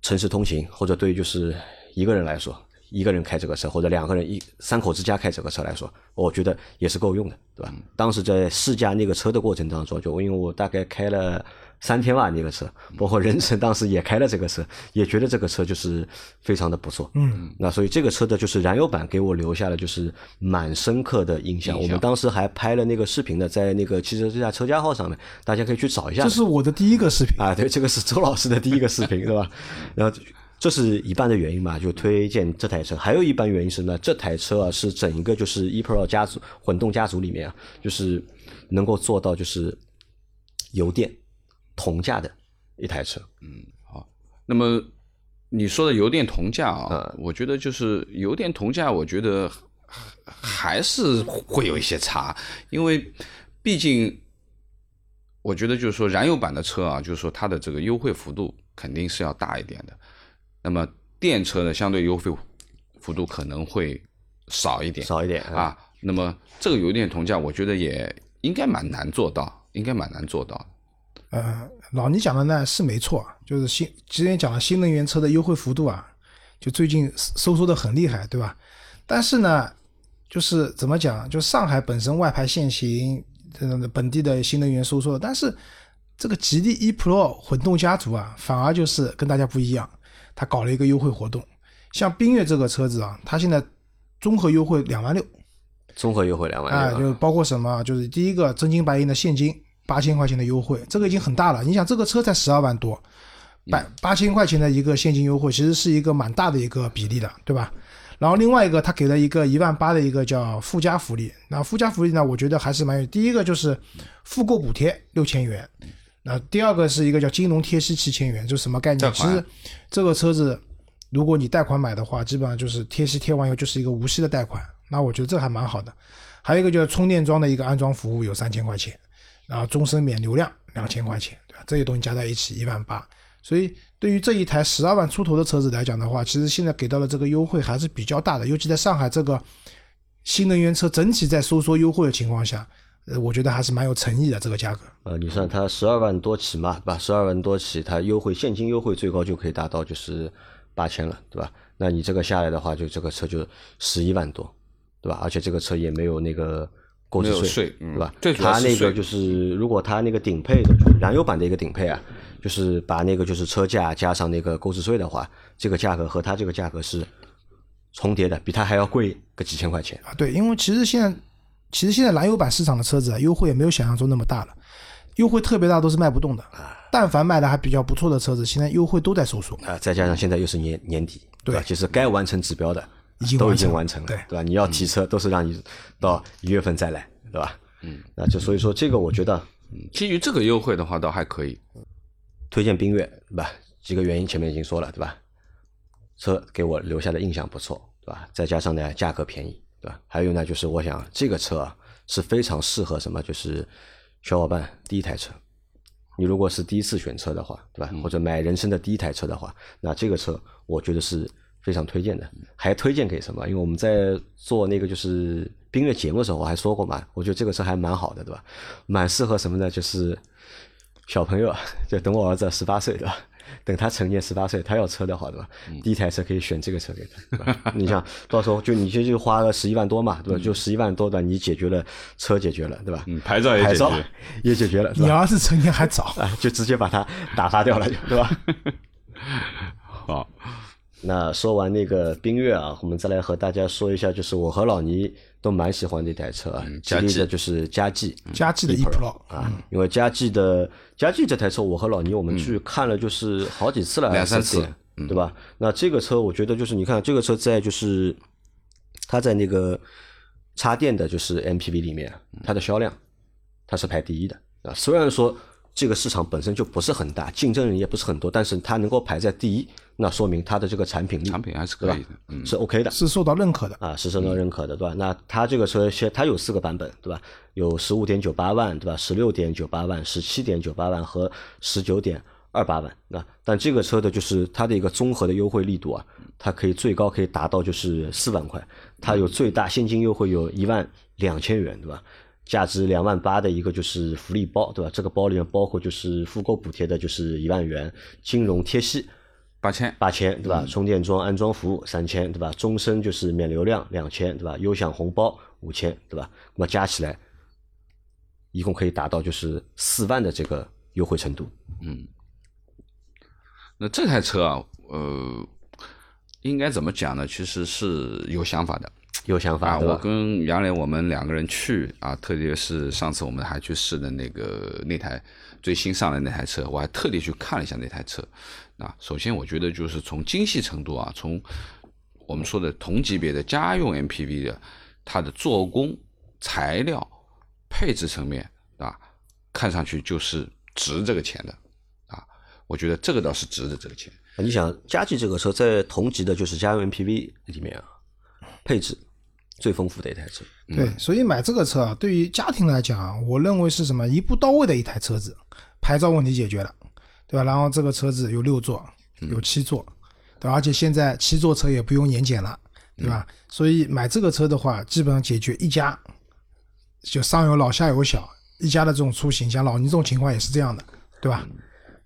城市通行或者对于就是一个人来说，一个人开这个车或者两个人一三口之家开这个车来说，我觉得也是够用的，对吧？当时在试驾那个车的过程当中，就因为我大概开了。三天吧，那个车，包括任晨当时也开了这个车，也觉得这个车就是非常的不错。嗯，那所以这个车的就是燃油版给我留下了就是蛮深刻的印象。我们当时还拍了那个视频的，在那个汽车之家车家号上面，大家可以去找一下这。是我的第一个视频。啊，对，这个是周老师的第一个视频，对吧？然后这是一半的原因嘛，就推荐这台车。还有一半原因是呢，这台车啊是整一个就是 ePro 家族混动家族里面啊，就是能够做到就是油电同价的一台车。嗯，好那么你说的油电同价啊，我觉得就是油电同价，我觉得还是会有一些差，因为毕竟我觉得就是说燃油版的车啊，就是说它的这个优惠幅度肯定是要大一点的，那么电车呢，相对优惠幅度可能会少一点，少一点啊。那么这个油电同价，我觉得也应该蛮难做到，应该蛮难做到的。呃，老倪讲的呢是没错，就是新之前讲的新能源车的优惠幅度啊，就最近收缩的很厉害，对吧？但是呢，就是怎么讲，就上海本身外牌限行，这种的本地的新能源收缩，但是这个吉利 e Pro 混动家族啊，反而就是跟大家不一样，它搞了一个优惠活动，像缤越这个车子啊，它现在综合优惠两万六，综合优惠两万啊，六就包括什么？就是第一个真金白银的现金八千块钱的优惠，这个已经很大了。你想，这个车才十二万多，百八千块钱的一个现金优惠，其实是一个蛮大的一个比例的，对吧？然后另外一个，他给了一个一万八的一个叫附加福利。那附加福利呢，我觉得还是蛮有。第一个就是复购补贴六千元，那第二个是一个叫金融贴息七千元，就是什么概念？其实这个车子如果你贷款买的话，基本上就是贴息贴完以后就是一个无息的贷款，那我觉得这还蛮好的。还有一个就是充电桩的一个安装服务有三千块钱，然后终身免流量两千块钱，对吧？这些东西加在一起一万八，所以对于这一台十二万出头的车子来讲的话，其实现在给到的这个优惠还是比较大的，尤其在上海这个新能源车整体在收缩优惠的情况下，呃，我觉得还是蛮有诚意的这个价格。呃，你算它十二万多起嘛，对吧？十二万多起，它优惠现金优惠最高就可以达到就是八千了，对吧？那你这个下来的话，就这个车就十一万多，对吧？而且这个车也没有那个购置税，税嗯对吧？最主要它那个就是如果它那个顶配的就是燃油版的一个顶配啊，就是把那个就是车价加上那个购置税的话，这个价格和它这个价格是重叠的，比它还要贵个几千块钱。啊，对，因为其实现在其实现在燃油版市场的车子啊，优惠也没有想象中那么大了，优惠特别大都是卖不动的。但凡卖的还比较不错的车子，现在优惠都在收缩。啊，再加上现在又是年年底，对吧？对其实该完成指标的已经都已经完成了，对对吧？你要提车都是让你到一月份再来，对吧？嗯，那就所以说这个我觉得基于这个优惠的话，倒还可以。推荐缤越，对吧？几个原因前面已经说了，对吧？车给我留下的印象不错，对吧？再加上呢价格便宜，对吧？还有呢就是我想这个车啊是非常适合什么？就是小伙伴第一台车。你如果是第一次选车的话，对吧？或者买人生的第一台车的话，那这个车我觉得是非常推荐的。还推荐给什么？因为我们在做那个就是冰月节目的时候，我还说过嘛，我觉得这个车还蛮好的，对吧？蛮适合什么呢？就是小朋友啊，就等我儿子十八岁，对吧？等他成年十八岁，他要车的话，对吧？嗯第一台车可以选这个车给他，对吧？你想到时候就你就就花了十一万多嘛，对吧？就十一万多的你解决了车解决了，对吧？嗯，牌照也牌照解决。也解决了，你儿子成年还早，啊，就直接把他打发掉了，对吧？好，那说完那个冰月啊，我们再来和大家说一下，就是我和老倪都蛮喜欢的一台车啊，吉利的就是嘉际，嘉际的 E Pro 啊，因为嘉际的嘉际这台车，我和老倪我们去看了就是好几次了，两三次对吧？那这个车我觉得就是你看这个车在就是它在那个插电的就是 MPV 里面，它的销量它是排第一的啊。虽然说这个市场本身就不是很大，竞争人也不是很多，但是它能够排在第一，那说明它的这个产品力产品还是可以的。嗯，是 OK 的。是受到认可的。啊，是受到认可的，对吧？那它这个车现它有四个版本，对吧？有十五点九八万，对吧？十六点九八万、十七点九八万和十九点二八万。那但这个车的就是它的一个综合的优惠力度啊，它可以最高可以达到就是四万块，它有最大现金优惠有一万两千元，对吧？价值两万八的一个就是福利包，对吧？这个包里面包括就是复购补贴的，就是一万元，金融贴息八千，八千，对吧？充电桩安装服务三千，对吧？终身就是免流量两千，对吧？优享红包五千，对吧？那么加起来，一共可以达到就是四万的这个优惠程度。嗯那这台车啊，呃，应该怎么讲呢？其实是有想法的。有想法，啊，我？跟杨磊我们两个人去啊，特别是上次我们还去试的那个那台最新上的那台车，我还特地去看了一下那台车。啊，首先我觉得就是从精细程度啊，从我们说的同级别的家用 MPV 的它的做工、材料、配置层面啊，看上去就是值这个钱的啊。我觉得这个倒是值的这个钱。你想，佳绩这个车在同级的就是家用 MPV 里面啊，配置最丰富的一台车。对，所以买这个车啊，对于家庭来讲啊，我认为是什么一步到位的一台车子，牌照问题解决了，对吧？然后这个车子有六座，有七座，对吧？而且现在七座车也不用年检了，对吧？所以买这个车的话，基本上解决一家，就上有老下有小，一家的这种出行，像老倪这种情况也是这样的，对吧？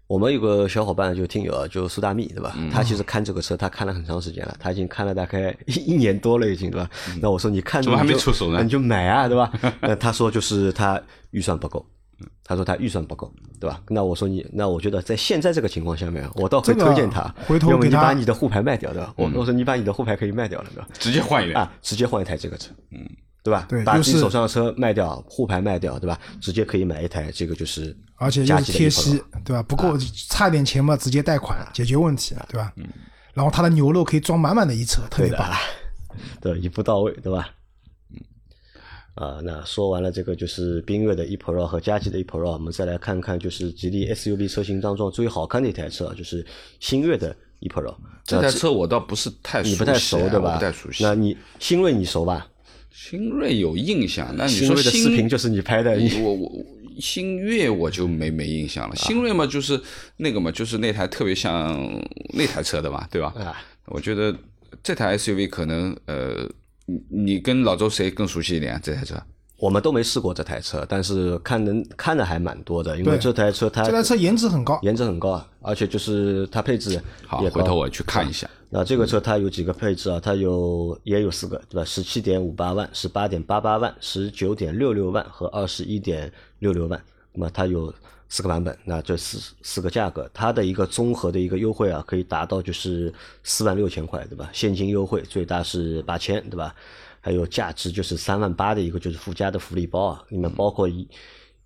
我们有个小伙伴就听友啊，就苏大密对吧？他其实看这个车，他看了很长时间了，他已经看了大概一一年多了，已经对吧？那我说你看怎么还没出手呢你就买啊，对吧？那他说就是他预算不够，他说他预算不够，对吧？那我说你，那我觉得在现在这个情况下面，我倒会推荐他，回头要么给你把你的沪牌卖掉，对吧？我我说你把你的沪牌可以卖掉了，对吧？直接换一辆，啊，直接换一台这个车，嗯，对吧？对把自己手上的车卖掉，沪牌卖掉，对吧？直接可以买一台这个就是而且又是加急的 E 贴息，对吧？不够差点钱嘛，直接贷款解决问题，对吧？嗯然后它的牛肉可以装满满的一车，特别棒。对 一步到位，对吧？嗯啊，那说完了这个就是缤越的 e Pro 和佳绩的 e Pro，我们再来看看就是吉利 SUV 车型当中最好看的一台车，就是星越的 e Pro。这台车我倒不是太熟悉啊，你不太熟对吧？不太熟悉。那你星锐你熟吧？新锐有印象，那你说的视频就是你拍的，我我我新锐我就没没印象了。新锐嘛，就是那个嘛，就是那台特别像那台车的嘛，对吧？啊，我觉得这台 SUV 可能呃，你你跟老周谁更熟悉一点？这台车我们都没试过这台车，但是看能看的还蛮多的，因为这台车它这台车颜值很高，颜值很高啊，而且就是它配置好。回头我去看一下。那这个车它有几个配置啊？它有也有四个，对吧？十七点五八万、十八点八八万、十九点六六万和二十一点六六万。那么它有四个版本，那这四四个价格，它的一个综合的一个优惠啊，可以达到就是四万六千块，对吧？现金优惠最大是八千，对吧？还有价值就是三万八的一个就是附加的福利包啊，里面包括一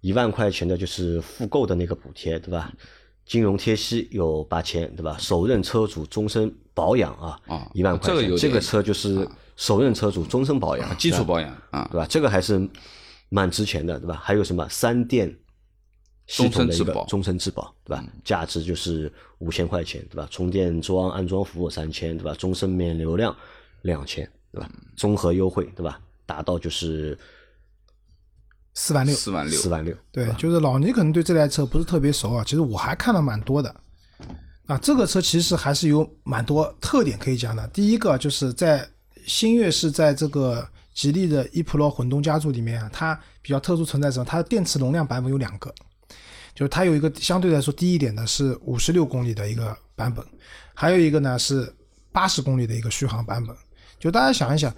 一万块钱的就是复购的那个补贴，对吧？金融贴息有八千，对吧？首任车主终身保养啊，啊一万块钱，这个这个车就是首任车主终身保养，基础保养啊，对吧？这个还是蛮值钱的，对吧？还有什么三电系统的一个终身质保终身质保，对吧？价值就是五千块钱，对吧？充电桩安装服务三千，对吧？终身免流量两千，对吧？综合优惠，对吧？达到就是四万六。四万六四，万六，对，就是老倪可能对这台车不是特别熟啊，其实我还看了蛮多的。啊，这个车其实还是有蛮多特点可以讲的。第一个就是在星越是在这个吉利的 e Pro 混动家族里面啊，它比较特殊存在什么？它的电池容量版本有两个，就是它有一个相对来说低一点的是五十六公里的一个版本，还有一个呢是八十公里的一个续航版本。就大家想一想，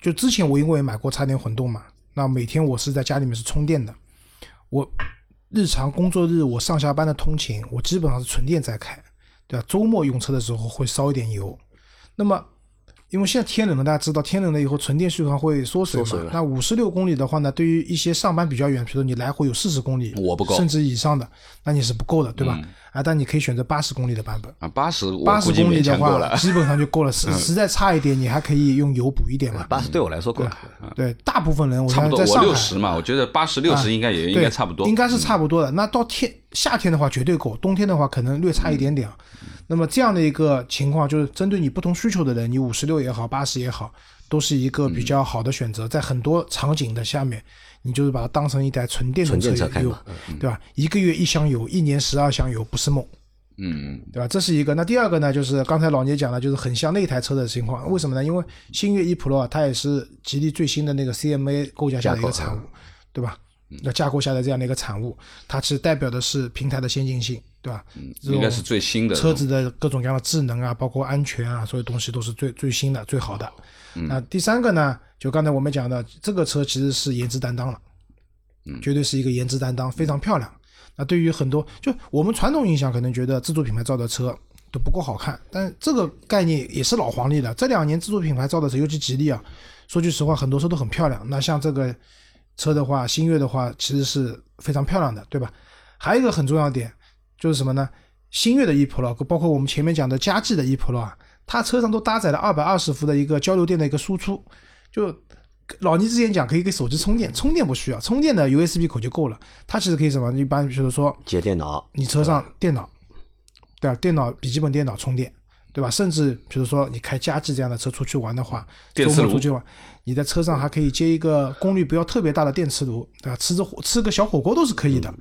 就之前我因为买过插电混动嘛，那每天我是在家里面是充电的，我日常工作日我上下班的通勤，我基本上是纯电在开，对吧？周末用车的时候会烧一点油，那么。因为现在天冷了，大家知道天冷了以后纯电续航会缩水嘛。那五十六公里的话呢，对于一些上班比较远，比如说你来回有四十公里，我不够，甚至以上的，那你是不够的，对吧？啊，但你可以选择八十公里的版本啊，八十八十公里的话，基本上就够了。实实在差一点，你还可以用油补一点嘛。八十对我来说够了。对，大部分人我差不多，我六十嘛，我觉得八十六十应该也应该差不多，应该是差不多的。那到天夏天的话绝对够，冬天的话可能略差一点点。那么这样的一个情况，就是针对你不同需求的人，你五十六也好，八十也好，都是一个比较好的选择。在很多场景的下面，你就是把它当成一台纯电动车用，对吧？一个月一箱油，一年十二箱油，不是梦，嗯，对吧？这是一个。那第二个呢，就是刚才老聂讲的，就是很像那台车的情况。为什么呢？因为星越 E Pro 它也是吉利最新的那个 CMA 构架下的一个产物，对吧？那架构下的这样的一个产物，它其实代表的是平台的先进性。对吧？嗯，应该是最新的车子的各种各样的智能啊，包括安全啊，所有东西都是最最新的、最好的。那第三个呢，就刚才我们讲的，这个车其实是颜值担当了，嗯，绝对是一个颜值担当，非常漂亮。那对于很多，就我们传统印象可能觉得自主品牌造的车都不够好看，但这个概念也是老黄历了。这两年自主品牌造的车，尤其吉利啊，说句实话，很多车都很漂亮。那像这个车的话，星越的话，其实是非常漂亮的，对吧？还有一个很重要点。就是什么呢？星越的 e Pro，包括我们前面讲的佳绩的 e Pro 啊，它车上都搭载了二百二十伏的一个交流电的一个输出。就老倪之前讲，可以给手机充电，充电不需要，充电的 USB 口就够了。它其实可以什么？一般比如说接电脑，你车上电脑，对吧？电脑笔记本电脑充电，对吧？甚至比如说你开佳绩这样的车出去玩的话，周末出去玩，你在车上还可以接一个功率不要特别大的电磁炉，对吧？吃着吃个小火锅都是可以的。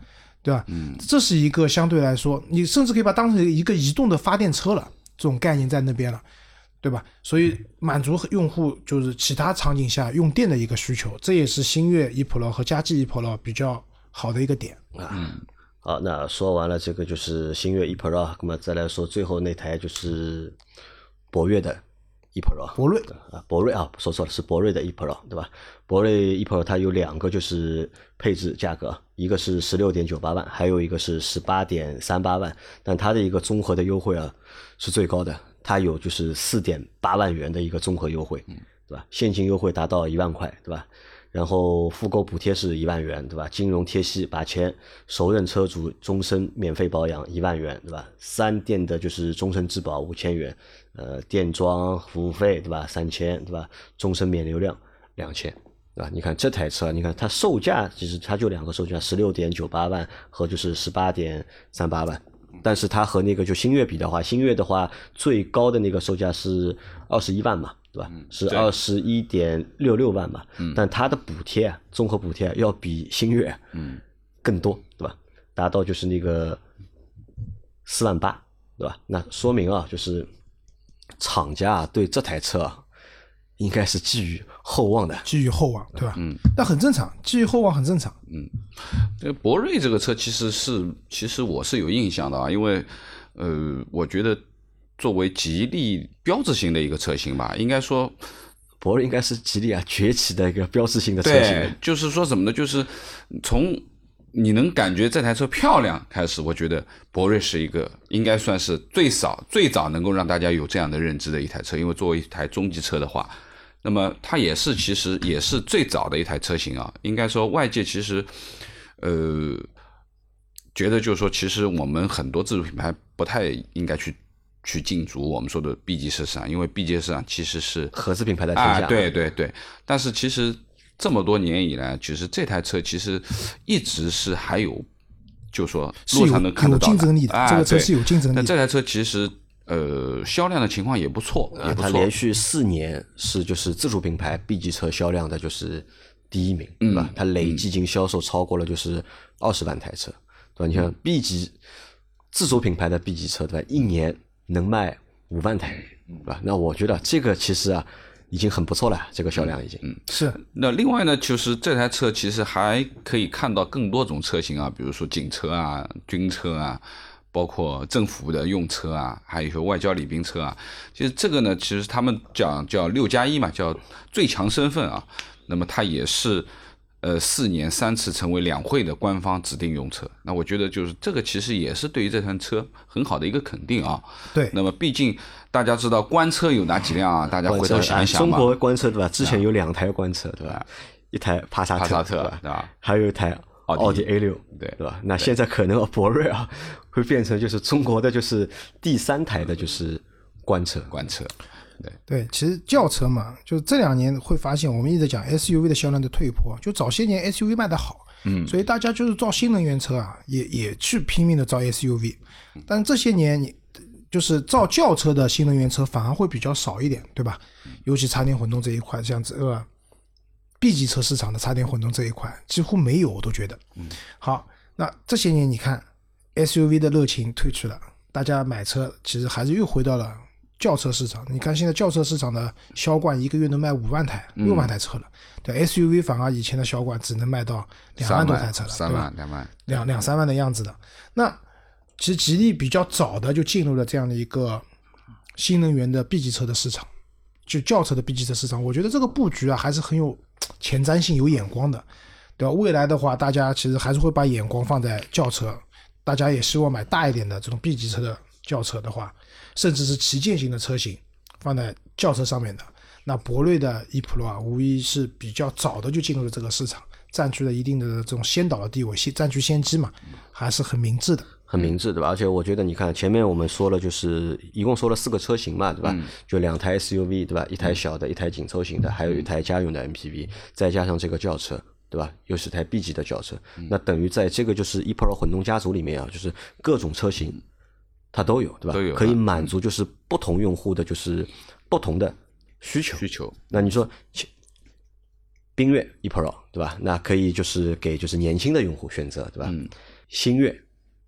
对吧？嗯，这是一个相对来说，你甚至可以把它当成一个移动的发电车了，这种概念在那边了，对吧？所以满足用户就是其他场景下用电的一个需求，这也是星越 e Pro 和佳绩 e Pro 比较好的一个点啊。好，那说完了这个就是星越 e Pro，那么再来说最后那台就是博越的。E Pro，博瑞啊，博瑞啊，说错了，是博瑞的 e Pro，对吧？博瑞 e Pro 它有两个就是配置价格，一个是十六点九八万，还有一个是十八点三八万。但它的一个综合的优惠啊是最高的，它有就是四点八万元的一个综合优惠，对吧？现金优惠达到一万块，对吧？然后复购补贴是一万元，对吧？金融贴息八千，首任车主终身免费保养一万元，对吧？三电的就是终身质保五千元，呃，电装服务费，对吧？三千，对吧？终身免流量两千，对吧？你看这台车，你看它售价其实它就两个售价，十六点九八万和就是十八点三八万，但是它和那个就星越比的话，星越的话最高的那个售价是二十一万嘛。对吧？是二十一点六六万嘛？但它的补贴啊，综合补贴要比星越更多，对吧？达到就是那个四万八，对吧？那说明啊，就是厂家对这台车应该是寄予厚望的，寄予厚望，对吧？嗯，那很正常，寄予厚望很正常。嗯，这个博瑞这个车其实是，其实我是有印象的啊，因为呃，我觉得。作为吉利标志性的一个车型吧，应该说，博瑞应该是吉利啊崛起的一个标志性的车型。对，就是说什么呢？就是从你能感觉这台车漂亮开始，我觉得博瑞是一个应该算是最少最早能够让大家有这样的认知的一台车。因为作为一台中级车的话，那么它也是其实也是最早的一台车型啊。应该说外界其实呃觉得就是说，其实我们很多自主品牌不太应该去。去进驻我们说的 B 级市场，因为 B 级市场其实是合资品牌的天下。对对对，但是其实这么多年以来，其实这台车其实一直是还有，就说路上能看得到的。有竞争力的，这个车是有竞争力。但这台车其实呃销量的情况也不错，也不错。它连续四年是就是自主品牌 B 级车销量的就是第一名，对吧？它累计已经销售超过了就是二十万台车，对吧？你像 B 级自主品牌的 B 级车，对吧？一年能卖五万台，对吧？那我觉得这个其实啊，已经很不错了，这个销量已经。嗯是那另外呢，就是这台车其实还可以看到更多种车型啊，比如说警车啊、军车啊，包括政府的用车啊，还有一些外交礼宾车啊。其实这个呢，其实他们讲叫六加一嘛，叫最强身份啊。那么它也是呃四年三次成为两会的官方指定用车。那我觉得就是这个其实也是对于这台车很好的一个肯定啊。对那么毕竟大家知道官车有哪几辆啊？大家回头想一想中。国官车对吧？之前有两台官车对吧？一台帕萨帕萨特对吧？对吧？还有一台奥迪奥迪 A 六，对对吧？那现在可能博瑞啊会变成就是中国的就是第三台的就是官车，官车，对，其实轿车嘛，就是这两年会发现，我们一直讲 SUV 的销量的退坡，就早些年 SUV 卖的好，嗯，所以大家就是造新能源车啊，也也去拼命的造 SUV，但这些年你就是造轿车的新能源车反而会比较少一点，对吧？尤其插电混动这一块，像这个 B 级车市场的插电混动这一块几乎没有，我都觉得。好，那这些年你看 SUV 的热情退去了，大家买车其实还是又回到了轿车市场。你看现在轿车市场的销冠一个月能卖五万台、六万台车了，对 SUV 反而以前的销冠只能卖到两万多台车了，三万、？两万，两两三万的样子的。那其实吉利比较早的就进入了这样的一个新能源的 B 级车的市场，就轿车的 B 级车市场。我觉得这个布局啊还是很有前瞻性、有眼光的，对吧？未来的话，大家其实还是会把眼光放在轿车，大家也希望买大一点的这种 B 级车的轿车的话，甚至是旗舰型的车型放在轿车上面的。那博瑞的 e Pro 啊，无疑是比较早的就进入了这个市场，占据了一定的这种先导的地位，先占据先机嘛，还是很明智的。很明智，对吧？而且我觉得，你看前面我们说了，就是一共说了四个车型嘛，对吧？就两台 SUV，对吧？一台小的，一台紧凑型的，还有一台家用的 MPV，再加上这个轿车，对吧？又是台 B 级的轿车，那等于在这个就是 ePro 混动家族里面啊，就是各种车型它都有，对吧？都有可以满足就是不同用户的就是不同的需求。需求，那你说其缤越 ePro 对吧？那可以就是给就是年轻的用户选择，对吧？嗯星越，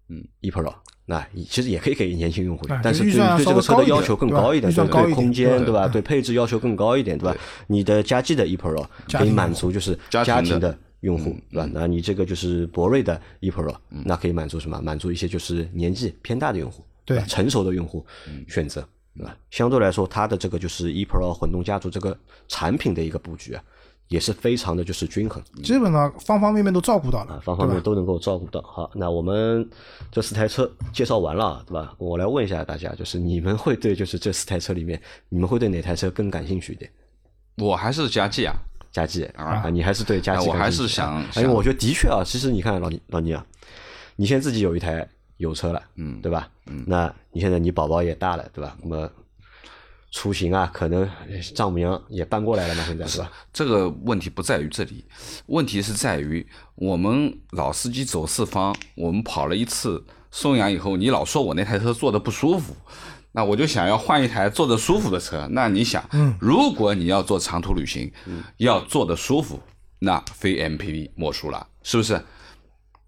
嗯，ePro，那其实也可以给年轻用户啊，但是对对这个车的要求更高一点，对对预算高空间对对吧？嗯对配置要求更高一点，对吧？你的佳绩的 ePro 可以满足就是家庭的用户，对吧？那你这个就是博瑞的 ePro，那可以满足什么？满足一些就是年纪偏大的用户，对吧成熟的用户选择，对吧？相对来说，它的这个就是 ePro 混动家族这个产品的一个布局啊，也是非常的就是均衡。基本上方方面面都照顾到了啊，，方方面面都能够照顾到。好，那我们这四台车介绍完了，对吧？我来问一下大家，就是你们会对就是这四台车里面，你们会对哪台车更感兴趣一点？我还是佳绩啊，佳绩啊，你还是对佳绩哎我还是想啊因为我觉得的确啊，其实你看老倪老倪啊，你现在自己有一台油车了，嗯，对吧？嗯，那你现在你宝宝也大了，对吧？那么出行啊，可能丈母娘也搬过来了嘛，现在是吧？这个问题不在于这里，问题是在于我们老司机走四方，我们跑了一次松阳以后，你老说我那台车坐的不舒服，那我就想要换一台坐的舒服的车。那你想，如果你要做长途旅行，要坐的舒服，那非 MPV 莫属了，是不是？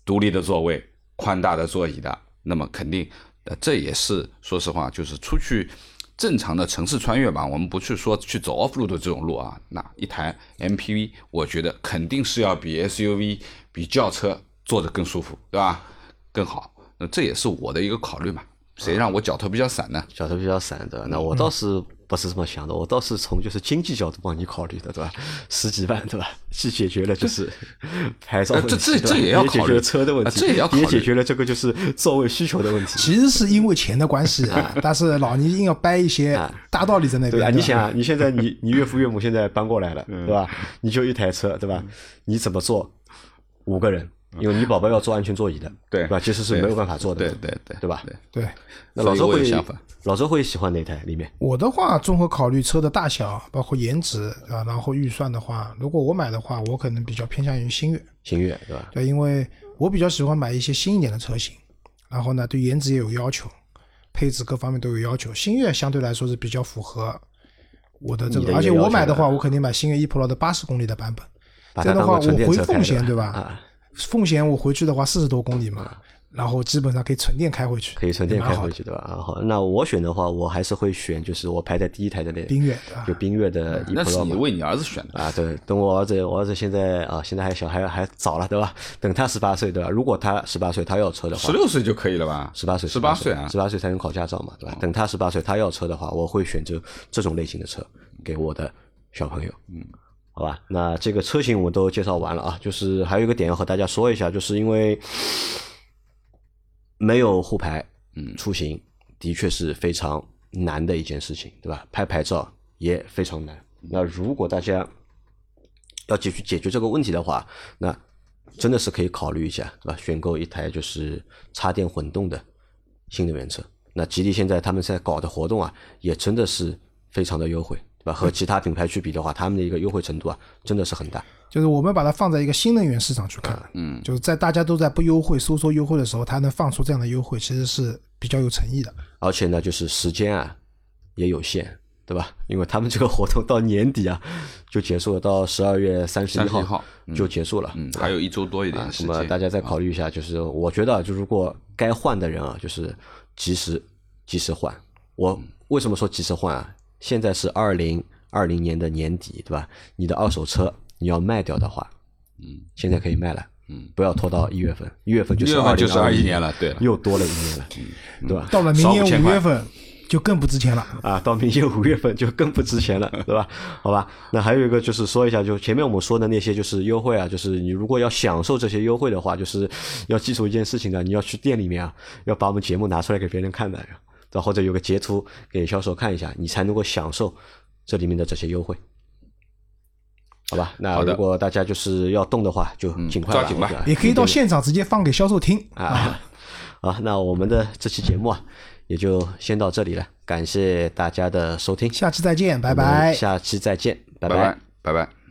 独立的座位、宽大的座椅的，那么肯定，呃，这也是说实话，就是出去正常的城市穿越吧，我们不去说去走 off road 的这种路啊，那一台 MPV，我觉得肯定是要比 SUV、比轿车坐着更舒服，对吧？更好，那这也是我的一个考虑嘛。谁让我脚头比较散呢？脚头比较散的，那我倒是不是这么想的，我倒是从就是经济角度帮你考虑的，对吧？十几万，对吧？既解决了就是 牌照问题，呃这这这也要解决考虑了车的问题，啊这也要考虑解决了这个就是座位需求的问题。其实是因为钱的关系啊，但是老倪硬要掰一些大道理在那边。对吧？对你想啊，你现在你你岳父岳母现在搬过来了，对吧？你就一台车，对吧？你怎么坐五个人？因为你宝宝要坐安全座椅的，对吧？其实是没有办法坐的，对对对对吧？对对那老周会也相反老周会喜欢哪台里面？我的话，综合考虑车的大小，包括颜值啊，然后预算的话，如果我买的话，我可能比较偏向于星越。星越，对吧？对，因为我比较喜欢买一些新一点的车型，然后呢，对颜值也有要求，配置各方面都有要求。星越相对来说是比较符合我的这个，而且我买的话，我肯定买星越 e Pro 的八十公里的版本。这样的话，我回奉贤对吧？啊，奉贤我回去的话四十多公里嘛，然后基本上可以纯电开回去，可以纯电开回去，对吧？啊，好，那我选的话，我还是会选，就是我排在第一台的那冰月对吧就冰月的 e 那是 Pro 嘛。你为你儿子选的。啊，对，等我儿子，我儿子现在啊，现在还小，还还早了，对吧？等他十八岁，对吧？如果他十八岁，他要车的话，十六岁就可以了吧？十八岁，十八岁啊十，八岁才能考驾照嘛，对吧？等他十八岁，他要车的话，我会选择这种类型的车给我的小朋友。嗯，好吧，那这个车型我都介绍完了啊，就是还有一个点要和大家说一下，就是因为没有沪牌，嗯，出行的确是非常难的一件事情，对吧？拍牌照也非常难。那如果大家要解决解决这个问题的话，那真的是可以考虑一下，对吧？选购一台就是插电混动的新能源车。那吉利现在他们在搞的活动啊，也真的是非常的优惠，对吧？和其他品牌去比的话，他们的一个优惠程度啊，真的是很大。就是我们把它放在一个新能源市场去看，嗯，就是在大家都在不优惠、收缩优惠的时候，它能放出这样的优惠，其实是比较有诚意的。而且呢，就是时间啊也有限，对吧？因为他们这个活动到年底啊就结束了，到十二月三十一号就结束了。嗯，还有一周多一点时间。那么大家再考虑一下，就是我觉得啊，就如果该换的人啊，就是及时及时换。我为什么说及时换啊？现在是二零二零年的年底，对吧？你的二手车你要卖掉的话，嗯，现在可以卖了，嗯，不要拖到一月份，一月份就是一月份就是二21年了对了又多了一年了，对吧？到了明年少五月份就更不值钱了。啊，到明年五月份就更不值钱了，对吧？好吧，那还有一个就是说一下，就前面我们说的那些就是优惠啊，就是你如果要享受这些优惠的话，就是要记住一件事情的，你要去店里面啊，要把我们节目拿出来给别人看的，然后或者有个截图给销售看一下，你才能够享受这里面的这些优惠。好吧，那如果大家就是要动的话，就尽快抓紧吧也可以到现场直接放给销售听 啊。好，那我们的这期节目啊，也就先到这里了，感谢大家的收听，下期再见，拜拜。下期再见，拜拜拜拜拜。